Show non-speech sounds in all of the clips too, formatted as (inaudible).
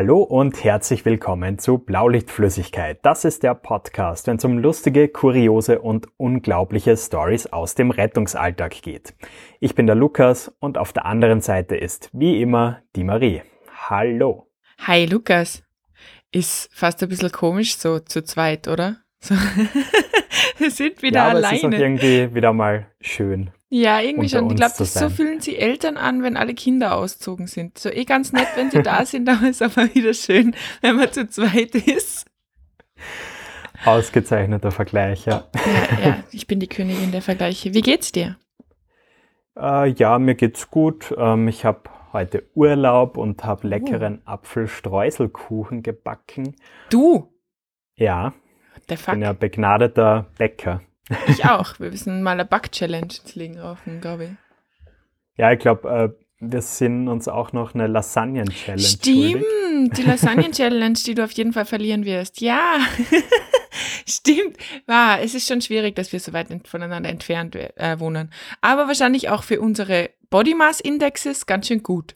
Hallo und herzlich willkommen zu Blaulichtflüssigkeit. Das ist der Podcast, wenn es um lustige, kuriose und unglaubliche Stories aus dem Rettungsalltag geht. Ich bin der Lukas und auf der anderen Seite ist wie immer die Marie. Hallo. Hi Lukas. Ist fast ein bisschen komisch so zu zweit, oder? So. (laughs) Wir sind wieder ja, aber alleine. Es ist auch irgendwie wieder mal schön. Ja, irgendwie schon. Ich glaube, so fühlen sich Eltern an, wenn alle Kinder auszogen sind. So eh ganz nett, wenn sie da (laughs) sind, aber ist aber wieder schön, wenn man zu zweit ist. Ausgezeichneter Vergleich, ja. Ja, ja, (laughs) ich bin die Königin der Vergleiche. Wie geht's dir? Äh, ja, mir geht's gut. Ähm, ich habe heute Urlaub und habe leckeren Apfelstreuselkuchen gebacken. Du? Ja, Der ich bin Fuck. ja begnadeter Bäcker. Ich auch. Wir müssen mal eine Back-Challenge Legen raufen, glaube ich. Ja, ich glaube, äh, wir sind uns auch noch eine Lasagnen-Challenge. Stimmt, die Lasagnen-Challenge, die du auf jeden Fall verlieren wirst. Ja, (laughs) stimmt. Wow, es ist schon schwierig, dass wir so weit ent- voneinander entfernt äh, wohnen. Aber wahrscheinlich auch für unsere Body Mass Indexes ganz schön gut.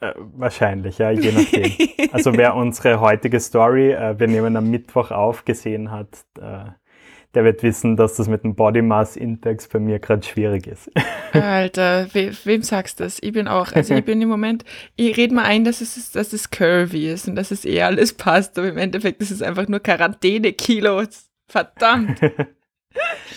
Äh, wahrscheinlich, ja, je nachdem. (laughs) also wer unsere heutige Story, äh, wir nehmen am Mittwoch auf, gesehen hat, äh, der wird wissen, dass das mit dem Body Mass Index bei mir gerade schwierig ist. (laughs) Alter, we, wem sagst du das? Ich bin auch, also ich bin im Moment, ich rede mal ein, dass es, dass es curvy ist und dass es eh alles passt, aber im Endeffekt ist es einfach nur Quarantäne-Kilos. Verdammt. (laughs)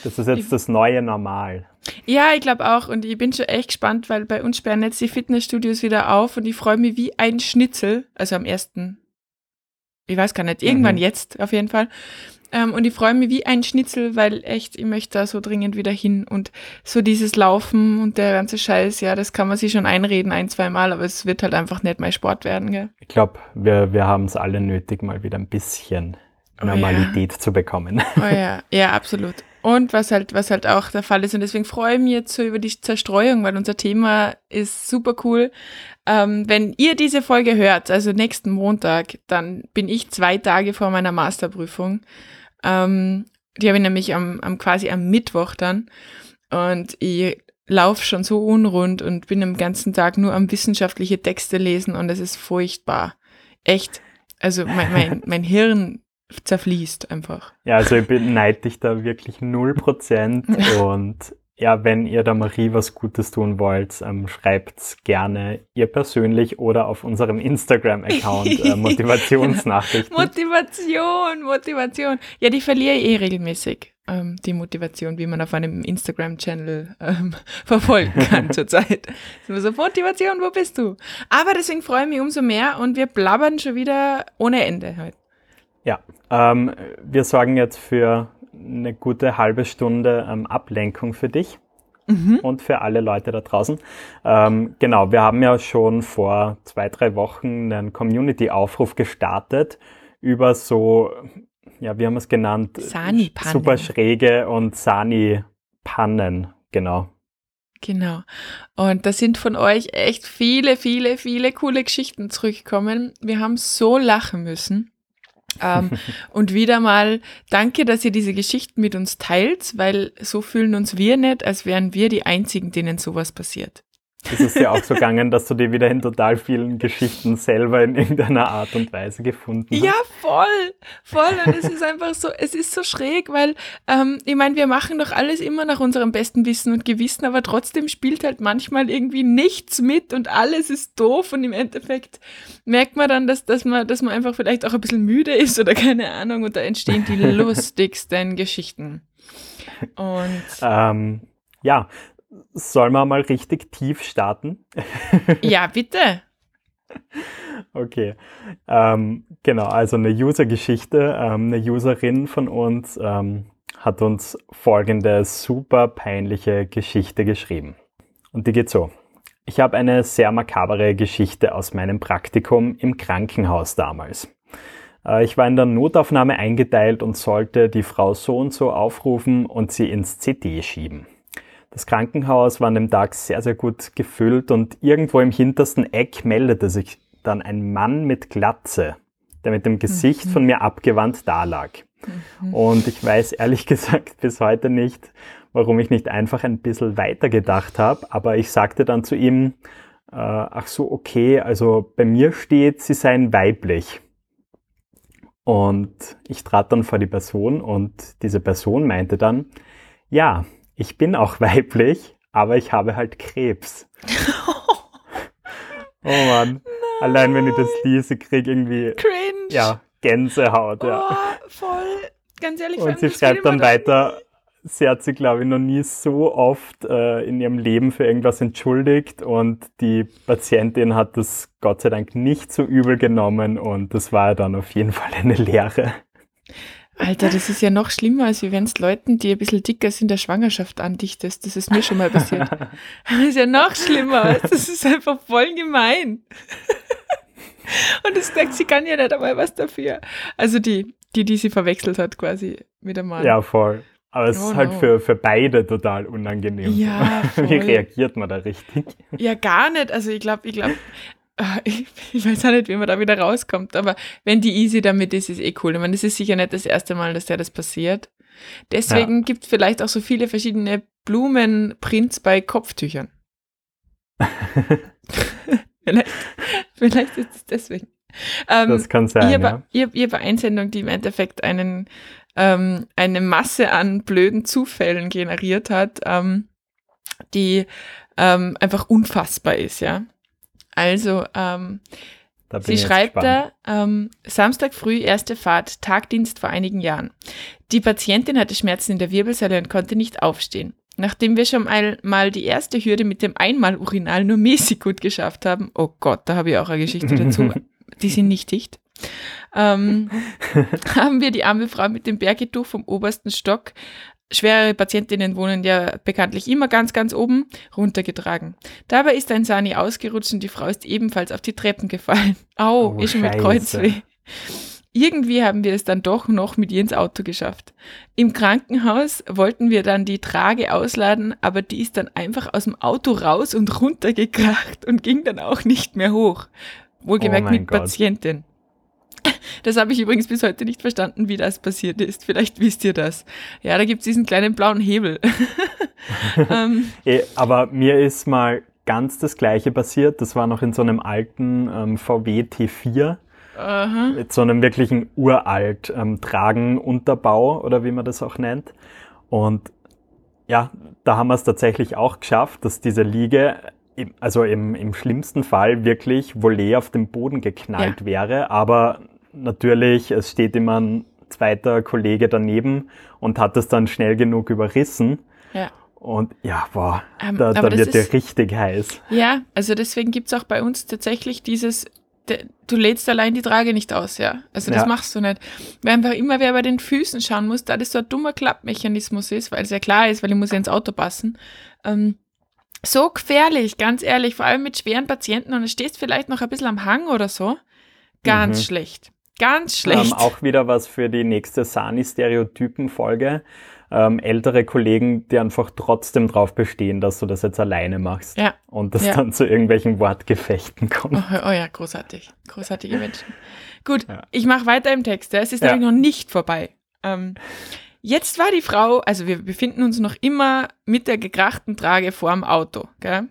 Das ist jetzt das neue Normal. Ja, ich glaube auch. Und ich bin schon echt gespannt, weil bei uns sperren jetzt die Fitnessstudios wieder auf und ich freue mich wie ein Schnitzel. Also am ersten, ich weiß gar nicht, irgendwann Mhm. jetzt auf jeden Fall. Ähm, und ich freue mich wie ein Schnitzel, weil echt, ich möchte da so dringend wieder hin. Und so dieses Laufen und der ganze Scheiß, ja, das kann man sich schon einreden, ein, zwei Mal, aber es wird halt einfach nicht mein Sport werden, gell? Ich glaube, wir, wir haben es alle nötig, mal wieder ein bisschen Oh ja. Normalität zu bekommen. Oh ja, ja, absolut. Und was halt, was halt auch der Fall ist, und deswegen freue ich mich jetzt so über die Zerstreuung, weil unser Thema ist super cool. Ähm, wenn ihr diese Folge hört, also nächsten Montag, dann bin ich zwei Tage vor meiner Masterprüfung. Ähm, die habe ich nämlich am, am quasi am Mittwoch dann. Und ich laufe schon so unrund und bin den ganzen Tag nur am wissenschaftliche Texte lesen und es ist furchtbar. Echt. Also mein, mein, (laughs) mein Hirn zerfließt einfach. Ja, also ich beneide dich da wirklich 0% (laughs) und ja, wenn ihr der Marie was Gutes tun wollt, ähm, schreibt's gerne ihr persönlich oder auf unserem Instagram-Account äh, (laughs) Motivationsnachrichten. Motivation, Motivation. Ja, die verliere ich eh regelmäßig, ähm, die Motivation, wie man auf einem Instagram-Channel ähm, (laughs) verfolgen kann (laughs) zurzeit. So, Motivation, wo bist du? Aber deswegen freue ich mich umso mehr und wir blabbern schon wieder ohne Ende heute. Ja, ähm, wir sorgen jetzt für eine gute halbe Stunde ähm, Ablenkung für dich Mhm. und für alle Leute da draußen. Ähm, genau, wir haben ja schon vor zwei, drei Wochen einen Community-Aufruf gestartet über so, ja, wie haben wir es genannt? Sani-Pannen. Super schräge und Sani-Pannen, genau. Genau. Und da sind von euch echt viele, viele, viele coole Geschichten zurückgekommen. Wir haben so lachen müssen. Ähm, (laughs) und wieder mal danke, dass ihr diese Geschichten mit uns teilt, weil so fühlen uns wir nicht, als wären wir die Einzigen, denen sowas passiert. Ist es dir auch so gegangen, dass du dir wieder in total vielen Geschichten selber in irgendeiner Art und Weise gefunden hast? Ja, voll, voll. Und es ist einfach so, es ist so schräg, weil ähm, ich meine, wir machen doch alles immer nach unserem besten Wissen und Gewissen, aber trotzdem spielt halt manchmal irgendwie nichts mit und alles ist doof und im Endeffekt merkt man dann, dass, dass, man, dass man einfach vielleicht auch ein bisschen müde ist oder keine Ahnung und da entstehen die (laughs) lustigsten Geschichten. Und Ähm, ja, soll man mal richtig tief starten? (laughs) ja, bitte. Okay, ähm, genau, also eine User-Geschichte. Ähm, eine Userin von uns ähm, hat uns folgende super peinliche Geschichte geschrieben. Und die geht so. Ich habe eine sehr makabere Geschichte aus meinem Praktikum im Krankenhaus damals. Äh, Ich war in der Notaufnahme eingeteilt und sollte die Frau so und so aufrufen und sie ins CD schieben. Das Krankenhaus war an dem Tag sehr, sehr gut gefüllt und irgendwo im hintersten Eck meldete sich dann ein Mann mit Glatze, der mit dem Gesicht von mir abgewandt dalag. Und ich weiß ehrlich (laughs) gesagt bis heute nicht, warum ich nicht einfach ein bisschen weiter gedacht habe, aber ich sagte dann zu ihm, äh, ach so, okay, also bei mir steht, sie seien weiblich. Und ich trat dann vor die Person und diese Person meinte dann, ja, ich bin auch (laughs) weiblich, aber ich habe halt Krebs. (laughs) oh Mann. Nein. Allein wenn ich das lese, krieg irgendwie Cringe. Ja, Gänsehaut. Oh, ja. voll. Ganz ehrlich. Und sie schreibt dann weiter, sie hat sich, glaube ich, noch nie so oft äh, in ihrem Leben für irgendwas entschuldigt und die Patientin hat das Gott sei Dank nicht so übel genommen und das war dann auf jeden Fall eine Lehre. Alter, das ist ja noch schlimmer, als wenn es Leuten, die ein bisschen dicker sind, der Schwangerschaft andichtest. Das ist mir schon mal passiert. (laughs) Das ist ja noch schlimmer. Das ist einfach voll gemein. Und es denkt, sie kann ja nicht einmal was dafür. Also die, die, die sie verwechselt hat quasi mit dem Mann. Ja, voll. Aber es oh, ist halt no. für, für beide total unangenehm. Ja. (laughs) Wie reagiert man da richtig? Ja, gar nicht. Also ich glaube, ich glaube, ich, (laughs) ich, weiß auch nicht, wie man da wieder rauskommt, aber wenn die easy damit ist, ist eh cool. Ich meine, das ist sicher nicht das erste Mal, dass der das passiert. Deswegen ja. gibt es vielleicht auch so viele verschiedene Blumenprints bei Kopftüchern. (laughs) vielleicht, vielleicht ist es deswegen. Ähm, das kann sein. Ich habe ja. hab, hab Einsendung, die im Endeffekt einen, ähm, eine Masse an blöden Zufällen generiert hat, ähm, die ähm, einfach unfassbar ist, ja. Also, ähm, sie schreibt gespannt. da, ähm, Samstag früh, erste Fahrt, Tagdienst vor einigen Jahren. Die Patientin hatte Schmerzen in der Wirbelsäule und konnte nicht aufstehen. Nachdem wir schon mal, mal die erste Hürde mit dem Einmalurinal nur mäßig gut geschafft haben, oh Gott, da habe ich auch eine Geschichte dazu, (laughs) die sind nicht dicht, ähm, (laughs) haben wir die arme Frau mit dem Bergetuch vom obersten Stock Schwere Patientinnen wohnen ja bekanntlich immer ganz, ganz oben, runtergetragen. Dabei ist ein Sani ausgerutscht und die Frau ist ebenfalls auf die Treppen gefallen. (laughs) Au, oh, ist schon mit Kreuzweh. Irgendwie haben wir es dann doch noch mit ihr ins Auto geschafft. Im Krankenhaus wollten wir dann die Trage ausladen, aber die ist dann einfach aus dem Auto raus und runtergekracht und ging dann auch nicht mehr hoch. Wohlgemerkt oh mit Gott. Patientin. (laughs) Das habe ich übrigens bis heute nicht verstanden, wie das passiert ist. Vielleicht wisst ihr das. Ja, da gibt es diesen kleinen blauen Hebel. (laughs) ähm. Eh, aber mir ist mal ganz das Gleiche passiert. Das war noch in so einem alten ähm, VW T4. Aha. Mit so einem wirklichen uralt ähm, Tragenunterbau oder wie man das auch nennt. Und ja, da haben wir es tatsächlich auch geschafft, dass diese Liege also im, im schlimmsten Fall wirklich Volley auf dem Boden geknallt ja. wäre, aber natürlich, es steht immer ein zweiter Kollege daneben und hat es dann schnell genug überrissen. Ja. Und ja, boah, ähm, da, da wird der richtig heiß. Ja, also deswegen gibt es auch bei uns tatsächlich dieses, du lädst allein die Trage nicht aus, ja. Also das ja. machst du nicht. Weil einfach immer wer bei den Füßen schauen muss, da das so ein dummer Klappmechanismus ist, weil es ja klar ist, weil ich muss ja ins Auto passen. Ähm, so gefährlich, ganz ehrlich, vor allem mit schweren Patienten und du stehst vielleicht noch ein bisschen am Hang oder so. Ganz mhm. schlecht. Ganz schlecht. Ähm, auch wieder was für die nächste Sani-Stereotypen-Folge. Ähm, ältere Kollegen, die einfach trotzdem drauf bestehen, dass du das jetzt alleine machst. Ja. Und das ja. dann zu irgendwelchen Wortgefechten kommt. Oh, oh ja, großartig. Großartige (laughs) Menschen. Gut, ja. ich mache weiter im Text. Es ist nämlich noch nicht vorbei. Ähm, jetzt war die Frau, also wir befinden uns noch immer mit der gekrachten Trage vorm Auto. Gell?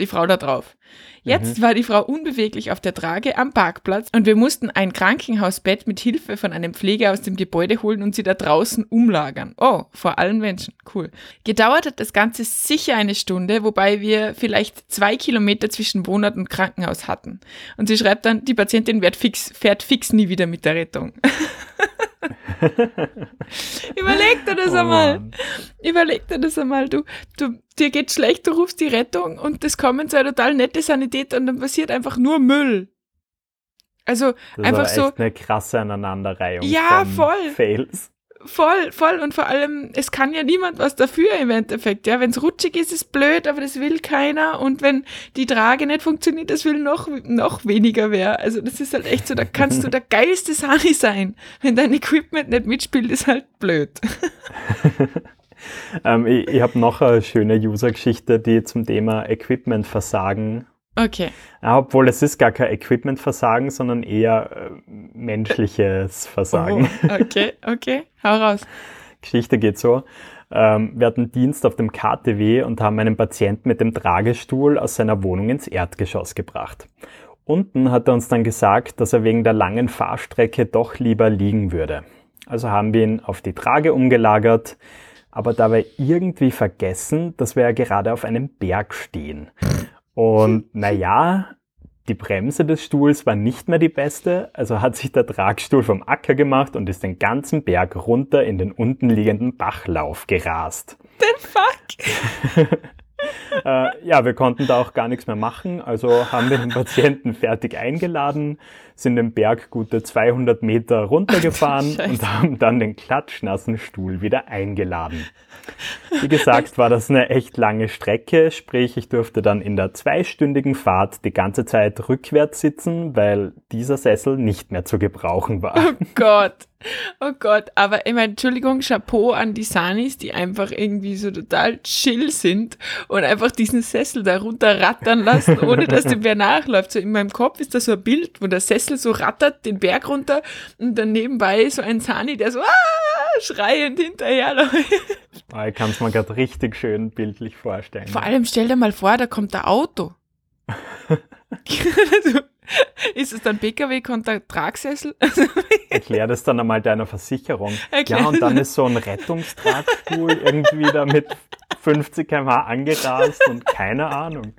Die Frau da drauf. Jetzt mhm. war die Frau unbeweglich auf der Trage am Parkplatz und wir mussten ein Krankenhausbett mit Hilfe von einem Pfleger aus dem Gebäude holen und sie da draußen umlagern. Oh, vor allen Menschen. Cool. Gedauert hat das Ganze sicher eine Stunde, wobei wir vielleicht zwei Kilometer zwischen Wohnort und Krankenhaus hatten. Und sie schreibt dann, die Patientin fix, fährt fix nie wieder mit der Rettung. (laughs) (laughs) Überleg dir das oh einmal. Mann. Überleg dir das einmal. Du, du, dir geht schlecht, du rufst die Rettung und das kommen eine total nette Sanität und dann passiert einfach nur Müll. Also das einfach ist so. eine krasse Aneinanderreihung. Ja, voll. Fails. Voll, voll. Und vor allem, es kann ja niemand was dafür im Endeffekt. Ja, wenn es rutschig ist, ist blöd, aber das will keiner. Und wenn die Trage nicht funktioniert, das will noch, noch weniger wer. Also das ist halt echt so, da kannst du (laughs) der geilste Sani sein. Wenn dein Equipment nicht mitspielt, ist halt blöd. (laughs) ähm, ich ich habe noch eine schöne User-Geschichte, die zum Thema Equipment-Versagen Okay. Obwohl es ist gar kein Equipment-Versagen, sondern eher äh, menschliches Versagen. Oh, okay, okay, hau raus. Geschichte geht so. Ähm, wir hatten Dienst auf dem KTW und haben einen Patienten mit dem Tragestuhl aus seiner Wohnung ins Erdgeschoss gebracht. Unten hat er uns dann gesagt, dass er wegen der langen Fahrstrecke doch lieber liegen würde. Also haben wir ihn auf die Trage umgelagert, aber dabei irgendwie vergessen, dass wir ja gerade auf einem Berg stehen. Und naja, die Bremse des Stuhls war nicht mehr die beste, also hat sich der Tragstuhl vom Acker gemacht und ist den ganzen Berg runter in den unten liegenden Bachlauf gerast. The fuck? (laughs) äh, ja, wir konnten da auch gar nichts mehr machen, also haben wir den Patienten fertig eingeladen, sind den Berg gute 200 Meter runtergefahren (laughs) und haben dann den klatschnassen Stuhl wieder eingeladen. Wie gesagt, war das eine echt lange Strecke, sprich ich durfte dann in der zweistündigen Fahrt die ganze Zeit rückwärts sitzen, weil dieser Sessel nicht mehr zu gebrauchen war. Oh Gott. Oh Gott, aber ich meine, Entschuldigung, Chapeau an die Sanis, die einfach irgendwie so total chill sind und einfach diesen Sessel da runterrattern lassen, ohne dass der Bär nachläuft. So in meinem Kopf ist da so ein Bild, wo der Sessel so rattert den Berg runter und dann nebenbei so ein Sani, der so ah, schreiend hinterherläuft. Ah, ich kann es mir gerade richtig schön bildlich vorstellen. Vor allem stell dir mal vor, da kommt ein Auto. (laughs) (laughs) (laughs) Ist es dann PKW, der Tragsessel? Erklär das dann einmal deiner Versicherung. (laughs) Erklär ja, und dann ist so ein Rettungstragstuhl irgendwie da mit 50 km/h angerast und keine Ahnung.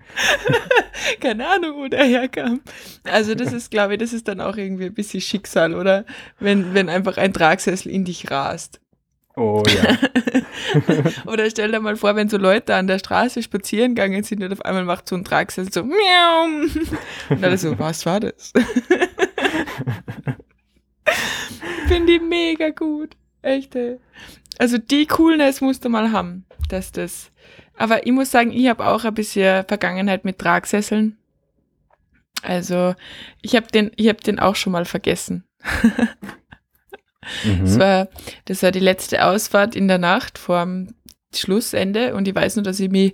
(laughs) keine Ahnung, wo der herkam. Also das ist, glaube ich, das ist dann auch irgendwie ein bisschen Schicksal, oder? Wenn, wenn einfach ein Tragsessel in dich rast. Oh ja. (laughs) Oder stell dir mal vor, wenn so Leute an der Straße spazieren gegangen sind und auf einmal macht so ein Tragsessel so miau. Und dann so, was war das? (laughs) Finde ich mega gut. Echt, ey. Also die Coolness musst du mal haben, dass das. Aber ich muss sagen, ich habe auch ein bisschen Vergangenheit mit Tragsesseln. Also ich habe den, ich habe den auch schon mal vergessen. (laughs) Mhm. Das, war, das war die letzte Ausfahrt in der Nacht vor dem Schlussende und ich weiß nur, dass ich mich,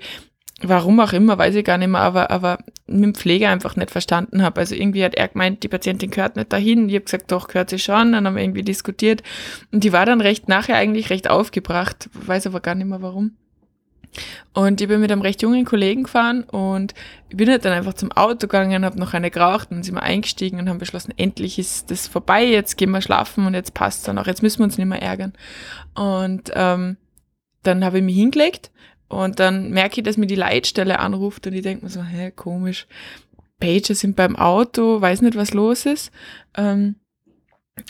warum auch immer, weiß ich gar nicht mehr, aber, aber mit dem Pfleger einfach nicht verstanden habe. Also irgendwie hat er gemeint, die Patientin gehört nicht dahin. Ich habe gesagt, doch, gehört sie schon. Dann haben wir irgendwie diskutiert. Und die war dann recht nachher eigentlich recht aufgebracht, weiß aber gar nicht mehr warum. Und ich bin mit einem recht jungen Kollegen gefahren und ich bin halt dann einfach zum Auto gegangen, habe noch eine geraucht und sind wir eingestiegen und haben beschlossen, endlich ist das vorbei, jetzt gehen wir schlafen und jetzt passt dann auch, jetzt müssen wir uns nicht mehr ärgern. Und ähm, dann habe ich mich hingelegt und dann merke ich, dass mir die Leitstelle anruft und ich denke mir so, hä, komisch, Pager sind beim Auto, weiß nicht, was los ist. Ähm,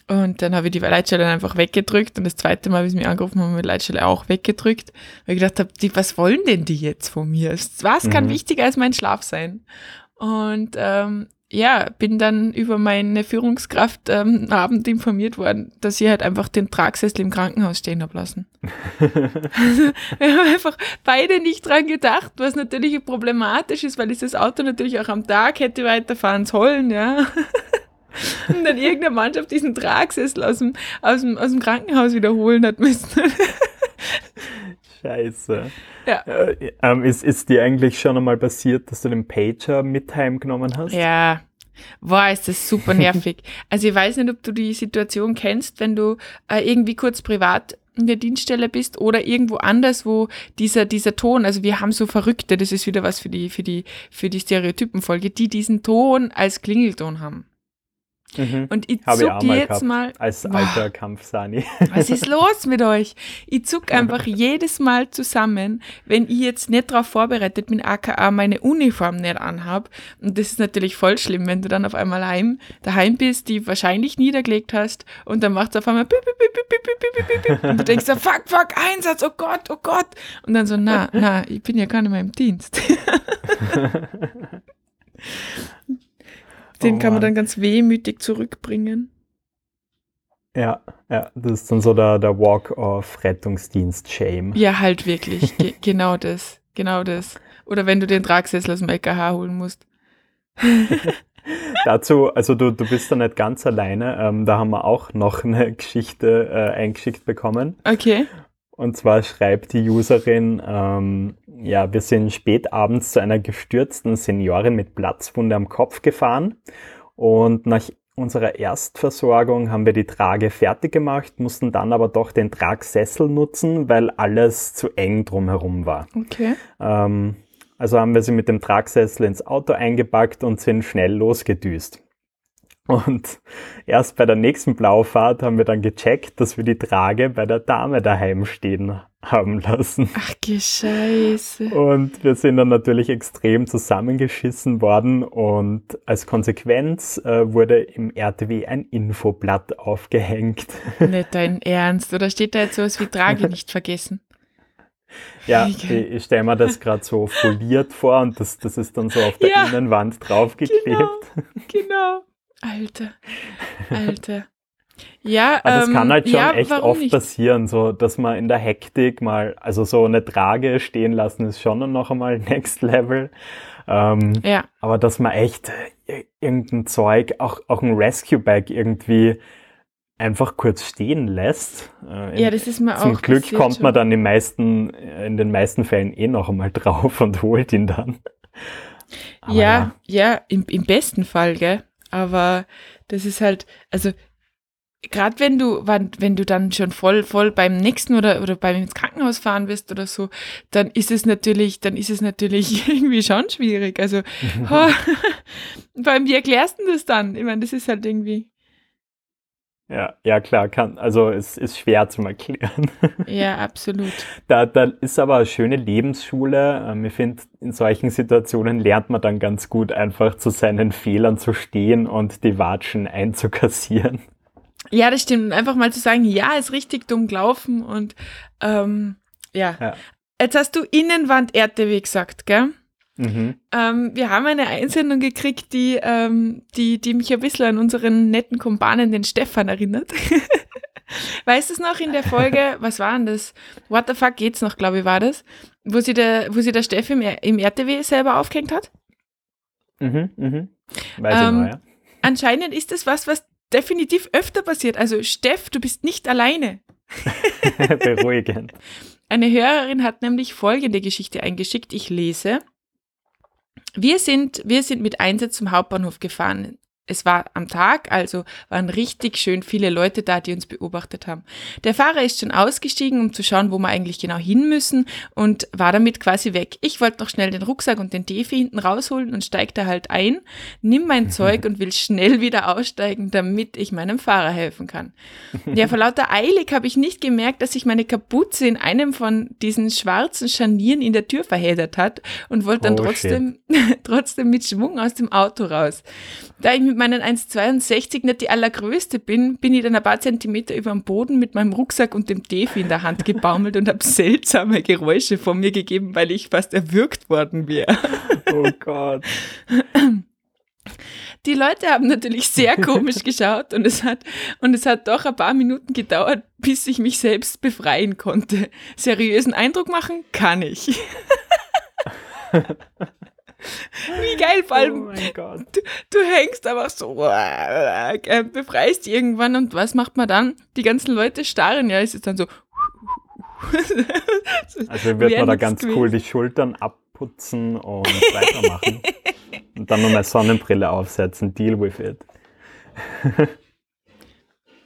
und dann habe ich die Leitstelle einfach weggedrückt und das zweite Mal, wie sie mich angerufen haben, habe ich die Leitstelle auch weggedrückt, weil ich gedacht habe, die, was wollen denn die jetzt von mir? Was kann mhm. wichtiger als mein Schlaf sein? Und ähm, ja, bin dann über meine Führungskraft ähm, Abend informiert worden, dass ich halt einfach den Tragsessel im Krankenhaus stehen habe lassen. also, (laughs) wir haben einfach beide nicht dran gedacht, was natürlich problematisch ist, weil ich das Auto natürlich auch am Tag hätte weiterfahren sollen, ja. Und dann irgendeine Mannschaft diesen Tragsessel aus dem, aus dem, aus dem Krankenhaus wiederholen hat müssen. Scheiße. Ja. Äh, ähm, ist, ist dir eigentlich schon einmal passiert, dass du den Pager mit heimgenommen hast? Ja. Boah, ist das super nervig. (laughs) also ich weiß nicht, ob du die Situation kennst, wenn du äh, irgendwie kurz privat in der Dienststelle bist oder irgendwo anders, wo dieser, dieser Ton, also wir haben so Verrückte, das ist wieder was für die, für die, für die Stereotypenfolge, die diesen Ton als Klingelton haben. Mhm. Und ich Habe zuck ich jetzt gehabt, mal. Als alter wow, Kampfsani. (laughs) Was ist los mit euch? Ich zuck einfach jedes Mal zusammen, wenn ich jetzt nicht darauf vorbereitet bin, aka meine Uniform nicht anhab. Und das ist natürlich voll schlimm, wenn du dann auf einmal heim, daheim bist, die wahrscheinlich niedergelegt hast und dann macht es auf einmal bip, bip, bip, bip, bip, bip, bip, und du denkst so, fuck, fuck, Einsatz, oh Gott, oh Gott. Und dann so, na, na, ich bin ja gar nicht mehr im Dienst. (laughs) (laughs) Den oh, kann man dann ganz wehmütig zurückbringen. Ja, ja, das ist dann so der, der Walk of Rettungsdienst-Shame. Ja, halt wirklich. Ge (laughs) genau das. Genau das. Oder wenn du den Tragsessel aus dem LKH holen musst. (laughs) Dazu, also du, du bist da nicht ganz alleine. Ähm, da haben wir auch noch eine Geschichte äh, eingeschickt bekommen. Okay. Und zwar schreibt die Userin, ähm, ja, wir sind spät abends zu einer gestürzten Seniorin mit Platzwunde am Kopf gefahren und nach unserer Erstversorgung haben wir die Trage fertig gemacht, mussten dann aber doch den Tragsessel nutzen, weil alles zu eng drumherum war. Okay. Ähm, also haben wir sie mit dem Tragsessel ins Auto eingepackt und sind schnell losgedüst. Und erst bei der nächsten Blaufahrt haben wir dann gecheckt, dass wir die Trage bei der Dame daheim stehen haben lassen. Ach, Scheiße. Und wir sind dann natürlich extrem zusammengeschissen worden und als Konsequenz äh, wurde im RTW ein Infoblatt aufgehängt. (laughs) Nicht dein Ernst, oder steht da jetzt sowas wie Trage nicht vergessen? Ja, ich, ich stelle mir das gerade so foliert vor und das, das ist dann so auf der ja, Innenwand draufgeklebt. Genau, genau. Alter, Alter. Ja, (laughs) Aber das ähm, kann halt schon ja, echt oft nicht? passieren, so dass man in der Hektik mal, also so eine Trage stehen lassen ist schon noch einmal (laughs) Next Level. Ähm, ja. Aber dass man echt äh, irgendein Zeug, auch, auch ein Rescue Bag irgendwie einfach kurz stehen lässt. Äh, ja, das ist mir zum auch Glück kommt schon. man dann in, meisten, in den meisten Fällen eh noch einmal (laughs) drauf und holt ihn dann. Aber ja, ja, ja im, im besten Fall, gell? Aber das ist halt, also gerade wenn du, wenn du dann schon voll, voll beim nächsten oder, oder beim ins Krankenhaus fahren wirst oder so, dann ist es natürlich, dann ist es natürlich (laughs) irgendwie schon schwierig. Also, oh, allem, wie erklärst du das dann? Ich meine, das ist halt irgendwie. Ja, ja klar, kann, also es ist schwer zu erklären. (laughs) Ja, absolut. Da, da ist aber eine schöne Lebensschule. Ähm, ich finde, in solchen Situationen lernt man dann ganz gut, einfach zu seinen Fehlern zu stehen und die Watschen einzukassieren. Ja, das stimmt. Einfach mal zu sagen, ja, ist richtig dumm gelaufen und ähm, ja. ja. Jetzt hast du Innenwand RTW gesagt, gell? Mhm. Ähm, wir haben eine Einsendung gekriegt, die, ähm, die, die mich ein bisschen an unseren netten Kumpanen, den Stefan, erinnert. (laughs) weißt du es noch in der Folge, was war denn das? What the fuck geht's noch, glaube ich, war das? Wo sie der, wo sie der Steff im, im RTW selber aufgehängt hat? Mhm, mhm. Weiß ähm, ich noch, ja. Anscheinend ist das was, was definitiv öfter passiert. Also, Steff, du bist nicht alleine. (laughs) Beruhigend. Eine Hörerin hat nämlich folgende Geschichte eingeschickt. Ich lese. Wir sind, wir sind mit Einsatz zum Hauptbahnhof gefahren. Es war am Tag, also waren richtig schön viele Leute da, die uns beobachtet haben. Der Fahrer ist schon ausgestiegen, um zu schauen, wo wir eigentlich genau hin müssen und war damit quasi weg. Ich wollte noch schnell den Rucksack und den Defi hinten rausholen und steig da halt ein, nimm mein Zeug und will schnell wieder aussteigen, damit ich meinem Fahrer helfen kann. (laughs) Ja, vor lauter Eilig habe ich nicht gemerkt, dass sich meine Kapuze in einem von diesen schwarzen Scharnieren in der Tür verheddert hat und wollte dann oh, trotzdem, (laughs) trotzdem mit Schwung aus dem Auto raus. Da ich mit meinen 1,62 nicht die allergrößte bin, bin ich dann ein paar Zentimeter über dem Boden mit meinem Rucksack und dem Defi in der Hand gebaumelt und habe seltsame Geräusche von mir gegeben, weil ich fast erwürgt worden wäre. (laughs) Oh Gott. Die Leute haben natürlich sehr komisch geschaut und es hat, und es hat doch ein paar Minuten gedauert, bis ich mich selbst befreien konnte. Seriösen Eindruck machen kann ich. (laughs) Wie geil, vor allem, oh du, du, hängst einfach so, äh, befreist irgendwann und was macht man dann? Die ganzen Leute starren, ja, es ist dann so. (laughs) also wird man da ganz cool die Schultern abputzen und weitermachen. (laughs) und dann nochmal Sonnenbrille aufsetzen, deal with it. (laughs)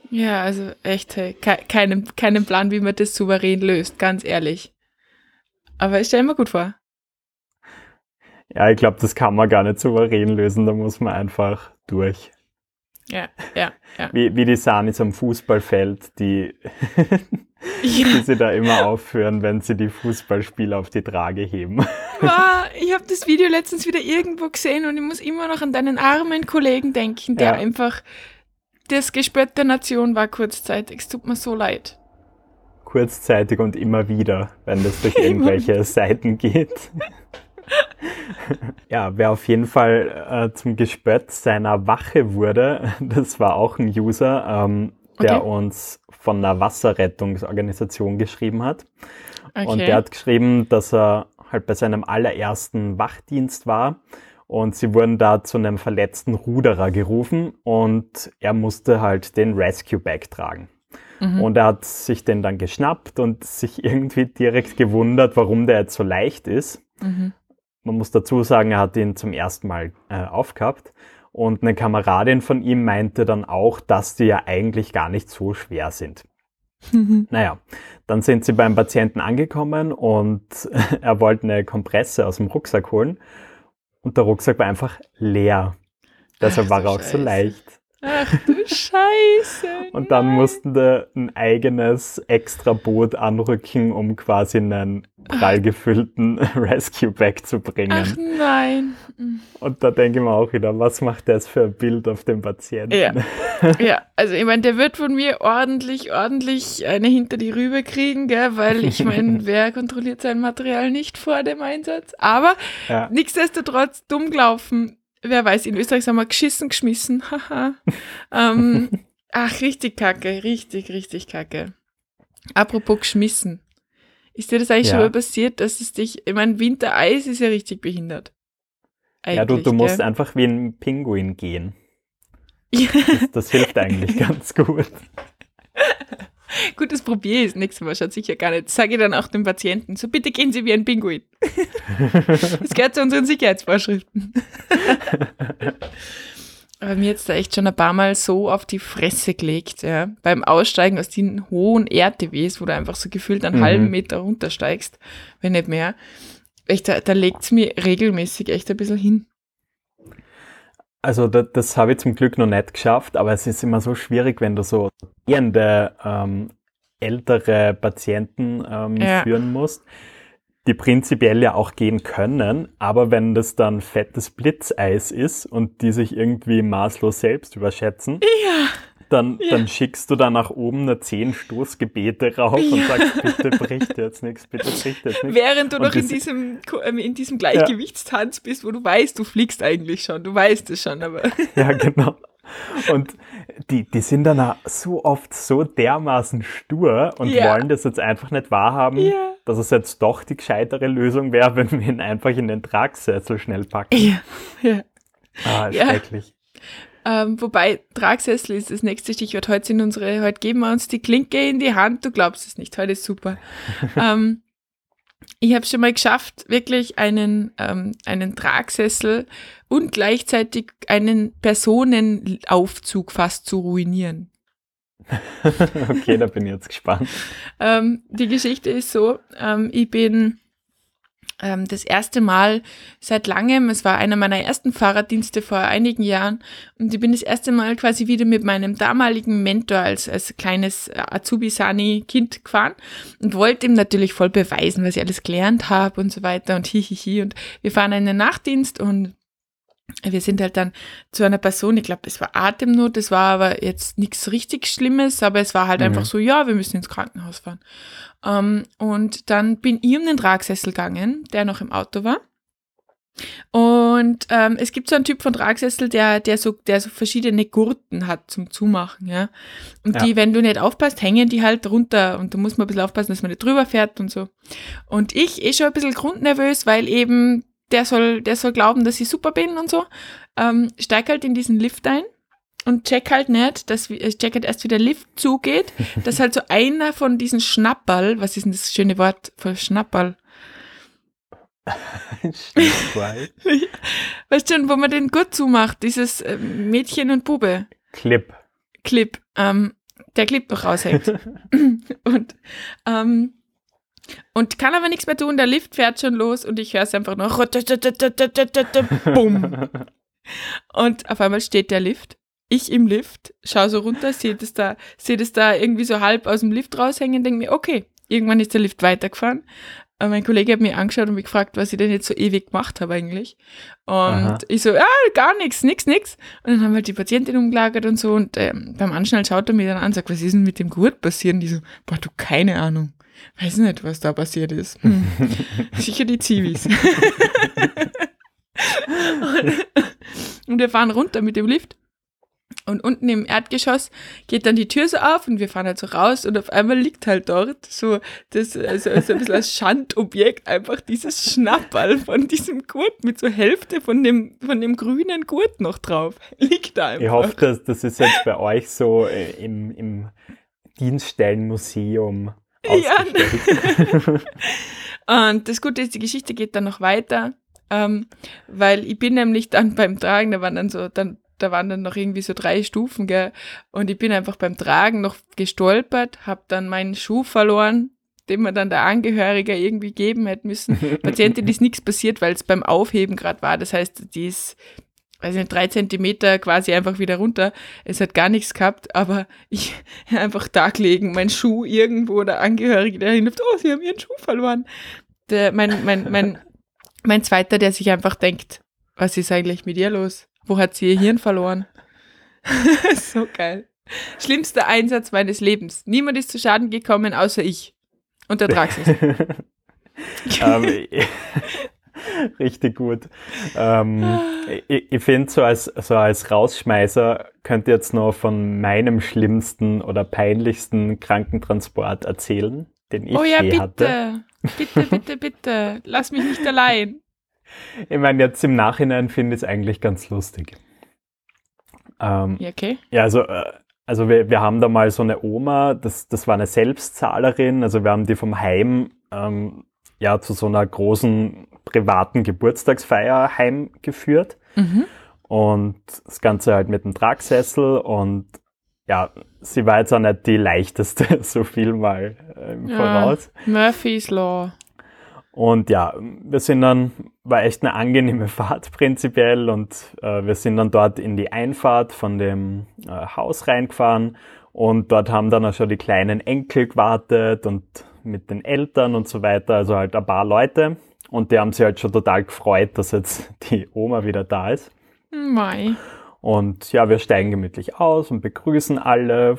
ja, also echt, hey, ke keinen, keinen Plan, wie man das souverän löst, ganz ehrlich. Aber ich stelle mir gut vor. Ja, ich glaube, das kann man gar nicht souverän lösen, da muss man einfach durch. Ja, ja, ja. Wie, wie die Sanis am Fußballfeld, die, (laughs) ja. die sie da immer aufführen, wenn sie die Fußballspieler auf die Trage heben. Wow, ich habe das Video letztens wieder irgendwo gesehen und ich muss immer noch an deinen armen Kollegen denken, der ja. einfach das Gespött der Nation war kurzzeitig. Es tut mir so leid. Kurzzeitig und immer wieder, wenn das durch (laughs) irgendwelche Seiten geht. (laughs) ja, wer auf jeden Fall äh, zum Gespött seiner Wache wurde, (laughs) das war auch ein User, ähm, der okay. uns von einer Wasserrettungsorganisation geschrieben hat. Okay. Und der hat geschrieben, dass er halt bei seinem allerersten Wachdienst war und sie wurden da zu einem verletzten Ruderer gerufen und er musste halt den Rescue Bag tragen. Mhm. Und er hat sich den dann geschnappt und sich (laughs) irgendwie direkt gewundert, warum der jetzt so leicht ist. Mhm. Man muss dazu sagen, er hat ihn zum ersten Mal äh, aufgehabt Und eine Kameradin von ihm meinte dann auch, dass die ja eigentlich gar nicht so schwer sind. naja, dann sind sie beim Patienten angekommen und (laughs) er wollte eine Kompresse aus dem Rucksack holen und der Rucksack war einfach leer. Deshalb war er auch so leicht. Ach du Scheiße. Und dann nein. mussten wir ein eigenes Extra-Boot anrücken, um quasi einen prall gefüllten (laughs) Rescue-Bag zu bringen. Ach nein. Und da denke ich mir auch wieder, was macht das für ein Bild auf dem Patienten? Ja, (laughs) ja also ich meine, der wird von mir ordentlich, ordentlich eine hinter die Rübe kriegen, gell? weil ich meine, (laughs) wer kontrolliert sein Material nicht vor dem Einsatz? Aber ja. nichtsdestotrotz dumm gelaufen wer weiß, in Österreich sagen wir geschissen, geschmissen, (laughs) ähm, (laughs) ach, richtig kacke, richtig, richtig kacke. Apropos geschmissen. Ist dir das eigentlich ja. schon mal passiert, dass es dich, ich meine, Wintereis ist ja richtig behindert. Eigentlich, ja, du, du musst einfach wie ein Pinguin gehen. Ja. (laughs) Das, das hilft eigentlich ganz gut. (laughs) Gut, das probiere ich das nächste Mal, schaut sicher gar nicht. Sage ich dann auch dem Patienten, so bitte gehen Sie wie ein Pinguin. (laughs) das gehört zu unseren Sicherheitsvorschriften. (laughs) Aber mir jetzt da echt schon ein paar Mal so auf die Fresse gelegt, ja. Beim Aussteigen aus den hohen RTWs, wo du einfach so gefühlt einen mhm. halben Meter runtersteigst, wenn nicht mehr. Echt, da, da legt es mir regelmäßig echt ein bisschen hin. Also das, das habe ich zum Glück noch nicht geschafft, aber es ist immer so schwierig, wenn du so gehende ähm, ältere Patienten ähm, ja. führen musst, die prinzipiell ja auch gehen können, aber wenn das dann fettes Blitzeis ist und die sich irgendwie maßlos selbst überschätzen, ja dann, ja. dann schickst du da nach oben nur zehn Stoßgebete rauf ja. und sagst, bitte bricht jetzt nichts, bitte bricht jetzt nichts. Während du und noch in diesem, ähm, in diesem Gleichgewichtstanz bist, wo du weißt, du fliegst eigentlich schon, du weißt es schon, aber. (laughs) Ja, genau. Und die, die sind dann auch so oft so dermaßen stur und ja. wollen das jetzt einfach nicht wahrhaben, ja. dass es jetzt doch die gescheitere Lösung wäre, wenn wir ihn einfach in den Tragsessel schnell packen. Ja, ja. Ah, schrecklich. Ähm, wobei Tragsessel ist das nächste Stichwort. Heute sind unsere, heute geben wir uns die Klinke in die Hand. Du glaubst es nicht. Heute ist super. (laughs) ähm, ich habe schon mal geschafft, wirklich einen, ähm, einen Tragsessel und gleichzeitig einen Personenaufzug fast zu ruinieren. (laughs) okay, da bin ich jetzt gespannt. Ähm, die Geschichte ist so, ähm, ich bin ähm, das erste Mal seit langem. Es war einer meiner ersten Fahrraddienste vor einigen Jahren und ich bin das erste Mal quasi wieder mit meinem damaligen Mentor als, als kleines Azubi-Sani-Kind gefahren und wollte ihm natürlich voll beweisen, was ich alles gelernt habe und so weiter und hihihi. Und wir fahren einen Nachtdienst und wir sind halt dann zu einer Person, ich glaube, es war Atemnot, es war aber jetzt nichts richtig Schlimmes, aber es war halt mhm. einfach so, ja, wir müssen ins Krankenhaus fahren. Ähm, und dann bin ich um den Tragsessel gegangen, der noch im Auto war. Und ähm, es gibt so einen Typ von Tragsessel, der, der, so, der so verschiedene Gurten hat zum Zumachen, ja. Und ja. die, wenn du nicht aufpasst, hängen die halt runter und da muss man ein bisschen aufpassen, dass man nicht drüber fährt und so. Und ich eh schon ein bisschen grundnervös, weil eben der soll, der soll glauben, dass ich super bin und so. Ähm, steig halt in diesen Lift ein und check halt nicht, dass ich check halt erst, wie der Lift zugeht, (laughs) dass halt so einer von diesen Schnapperl, was ist denn das schöne Wort für Schnapperl? (laughs) Weißt du schon, wo man den gut zumacht, dieses äh, Mädchen und Bube. Clip. Clip, ähm, der Clip noch raushängt. (laughs) und ähm, und kann aber nichts mehr tun, der Lift fährt schon los und ich höre es einfach noch. Bumm. Und auf einmal steht der Lift. Ich im Lift, schaue so runter, sehe das da, sehe das da irgendwie so halb aus dem Lift raushängen, denke mir, okay, irgendwann ist der Lift weitergefahren. Und mein Kollege hat mich angeschaut und mich gefragt, was ich denn jetzt so ewig gemacht habe eigentlich. Und Aha. ich so, ja, gar nichts, nix, nix. Und dann haben wir halt die Patientin umgelagert und so. Und ähm, beim Anschnallen schaut er mir dann an und sagt, was ist denn mit dem Gurt passiert? Und die so, boah, du, keine Ahnung. Weiß nicht, was da passiert ist. Hm. (laughs) Sicher die Zivis. und, (laughs) und wir fahren runter mit dem Lift. Und unten im Erdgeschoss geht dann die Tür so auf und wir fahren halt so raus und auf einmal liegt halt dort so das also, also ein bisschen als Schandobjekt einfach dieses Schnapperl von diesem Gurt mit so Hälfte von dem von dem grünen Gurt noch drauf. Liegt da einfach. Ich hoffe, dass das ist jetzt bei euch so äh, im, im Dienststellenmuseum ja. (laughs) und das Gute ist, die Geschichte geht dann noch weiter, ähm, weil ich bin nämlich dann beim Tragen, da waren dann so, dann da waren dann noch irgendwie so drei Stufen, gell? Und ich bin einfach beim Tragen noch gestolpert, habe dann meinen Schuh verloren, den man dann der Angehörige irgendwie geben hätte müssen. (laughs) Patientin ist nichts passiert, weil es beim Aufheben gerade war. Das heißt, die ist, weiß nicht, drei Zentimeter quasi einfach wieder runter. Es hat gar nichts gehabt, aber ich (laughs) einfach da gelegen, mein Schuh irgendwo, der Angehörige, der hinläuft, oh, sie haben ihren Schuh verloren. Der, mein, mein, mein, mein zweiter, der sich einfach denkt, was ist eigentlich mit ihr los? Wo hat sie ihr Hirn verloren? (laughs) so geil. Schlimmster Einsatz meines Lebens. Niemand ist zu Schaden gekommen, außer ich. Und der Traxis. (laughs) ähm, (laughs) richtig gut. Ähm, ich ich finde, so als, so als Rausschmeißer könnt ihr jetzt noch von meinem schlimmsten oder peinlichsten Krankentransport erzählen, den ich oh ja, bitte. hatte. Bitte, bitte, bitte. Lass mich nicht allein. (laughs) Ich meine, jetzt im Nachhinein finde ich es eigentlich ganz lustig. Ähm, Ja, okay. Ja, also, äh, also wir, wir haben da mal so eine Oma, das, das war eine Selbstzahlerin, also wir haben die vom Heim ähm, ja zu so einer großen privaten Geburtstagsfeier heimgeführt Mhm. und das Ganze halt mit einem Tragsessel und ja, sie war jetzt auch nicht die leichteste, (laughs) so viel mal im Ja. Voraus. Murphy's Law. Und ja, wir sind dann, war echt eine angenehme (laughs) Fahrt prinzipiell und äh, wir sind dann dort in die Einfahrt von dem äh, Haus reingefahren und dort haben dann auch schon die kleinen Enkel gewartet und mit den Eltern und so weiter, also halt ein paar Leute und die haben sich halt schon total gefreut, dass jetzt die Oma wieder da ist. Mei. Und ja, wir steigen gemütlich aus und begrüßen alle,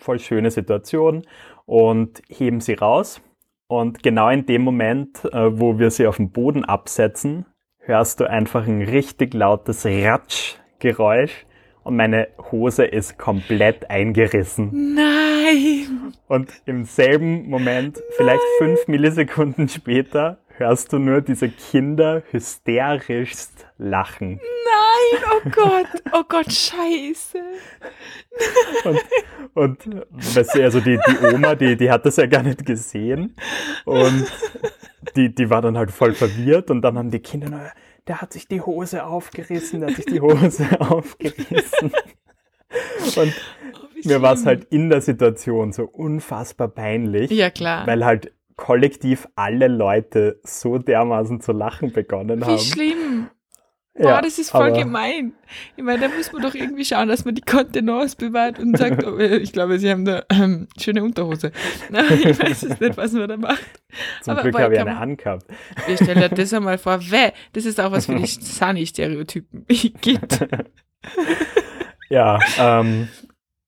voll schöne Situation und heben sie raus. Und genau in dem Moment, äh, wo wir sie auf den Boden absetzen, hörst du einfach ein richtig lautes Ratschgeräusch und meine Hose ist komplett eingerissen. Nein. Und im selben Moment, vielleicht fünf Millisekunden später, hörst du nur diese Kinder hysterischst lachen. Nein. Oh Gott. Oh Gott, scheiße. Und, und weißt du, also die, die Oma, die, die hat das ja gar nicht gesehen. Und die, die war dann halt voll verwirrt. Und dann haben die Kinder nur, der hat sich die Hose aufgerissen, der hat sich die Hose (laughs) aufgerissen. Und Oh, mir war es halt in der Situation so unfassbar peinlich. Ja, klar. Weil halt kollektiv alle Leute so dermaßen zu lachen begonnen Wie haben. schlimm. Boah, Ja, das ist voll gemein. Ich meine, da muss man doch irgendwie schauen, dass man die Kontenance bewahrt und sagt, oh, (laughs) ich glaube, sie haben da ähm, schöne Unterhose. (laughs) Ich weiß es nicht, was man da macht. Zum aber Glück woher habe ich eine angehabt. Wir stellen dir das (laughs) einmal vor, weh, das ist auch was für die Sunny-Stereotypen gibt. Ja, ähm,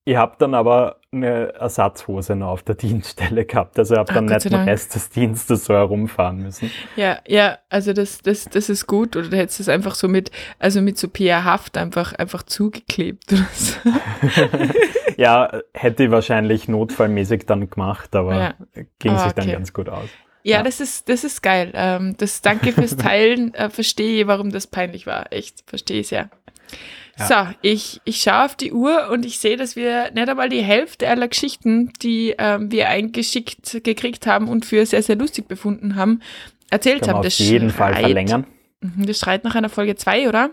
ich habe dann aber eine Ersatzhose noch auf der Dienststelle gehabt. Also habe Ah, dann Gott nicht den. Rest des Dienstes so herumfahren müssen. Ja, ja, also das, das, das ist gut. Oder du hättest es einfach so mit, also mit so PR-Haft einfach, einfach zugeklebt oder so. (laughs) Ja, hätte ich wahrscheinlich notfallmäßig dann gemacht, aber Ja. ging Ah, sich dann okay. ganz gut aus. Ja, Ja. das ist, das ist geil. Ähm, das Danke fürs (laughs) Teilen. Äh, verstehe, warum das peinlich war. Echt, verstehe ich ja. Ja. So, ich, ich schaue auf die Uhr und ich sehe, dass wir nicht einmal die Hälfte aller Geschichten, die ähm, wir eingeschickt gekriegt haben und für sehr, sehr lustig befunden haben, erzählt Können haben. auf Das jeden Fall schreit- verlängern. Mhm, Das schreit nach einer Folge 2, oder?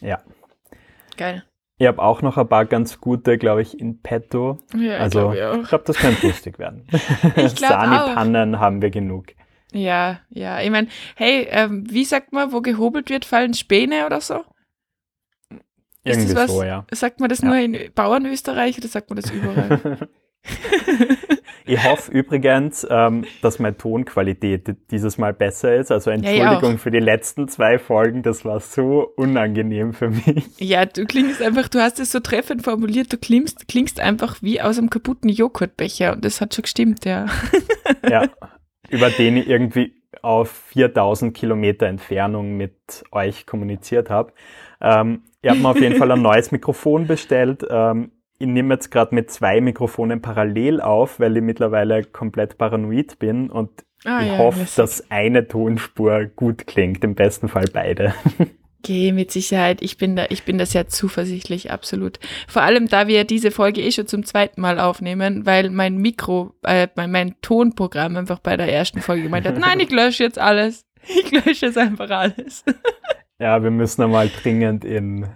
Ja. Geil. Ich habe auch noch ein paar ganz gute, glaube ich, in petto. Ja, also ich glaube ich glaube, das könnte lustig werden. (laughs) (laughs) Sani-Pannen haben wir genug. Ja, ja. Ich meine, hey, ähm, wie sagt man, wo gehobelt wird, fallen Späne oder so? Ist Irgendwie das was? so, ja. Sagt man das Ja. nur in Bauernösterreich oder sagt man das überall? (laughs) Ich hoffe übrigens, ähm, dass meine Tonqualität dieses Mal besser ist. Also Entschuldigung auch. für die letzten zwei Folgen, das war so unangenehm für mich. ja, du klingst einfach, du hast es so treffend formuliert, du klingst, klingst einfach wie aus einem kaputten Joghurtbecher und das hat schon gestimmt, ja. Ja, (laughs) über den ich irgendwie auf 4000 Kilometer Entfernung mit euch kommuniziert habe. Ähm, ich habe mir auf jeden Fall ein (laughs) neues Mikrofon bestellt. Ähm, ich nehme jetzt gerade mit zwei Mikrofonen parallel auf, weil ich mittlerweile komplett paranoid bin und Ah, ich ja, hoffe, lässig. dass eine Tonspur gut klingt, im besten Fall beide. (laughs) Geh, mit Sicherheit. Ich bin da, ich bin da sehr zuversichtlich, absolut. Vor allem, da wir diese Folge eh schon zum zweiten Mal aufnehmen, weil mein Mikro, äh, mein, mein Tonprogramm einfach bei der ersten Folge gemeint hat, nein, ich lösche jetzt alles. Ich lösche jetzt einfach alles. (laughs) Ja, wir müssen einmal dringend in,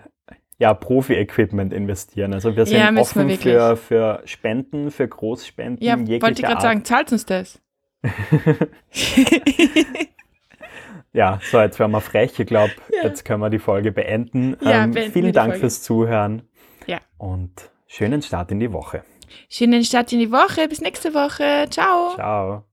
ja, Profi-Equipment investieren. Also wir sind Ja, müssen wir offen für, für Spenden, für Großspenden, Ja, wollte ich gerade sagen, zahlt uns das. (laughs) (laughs) Ja, so, jetzt werden wir frech. Ich glaube, Ja. jetzt können wir die Folge beenden. Ja, ähm, beenden vielen Dank Folge. fürs Zuhören Ja. und schönen Start in die Woche. Schönen Start in die Woche. Bis nächste Woche. Ciao. Ciao.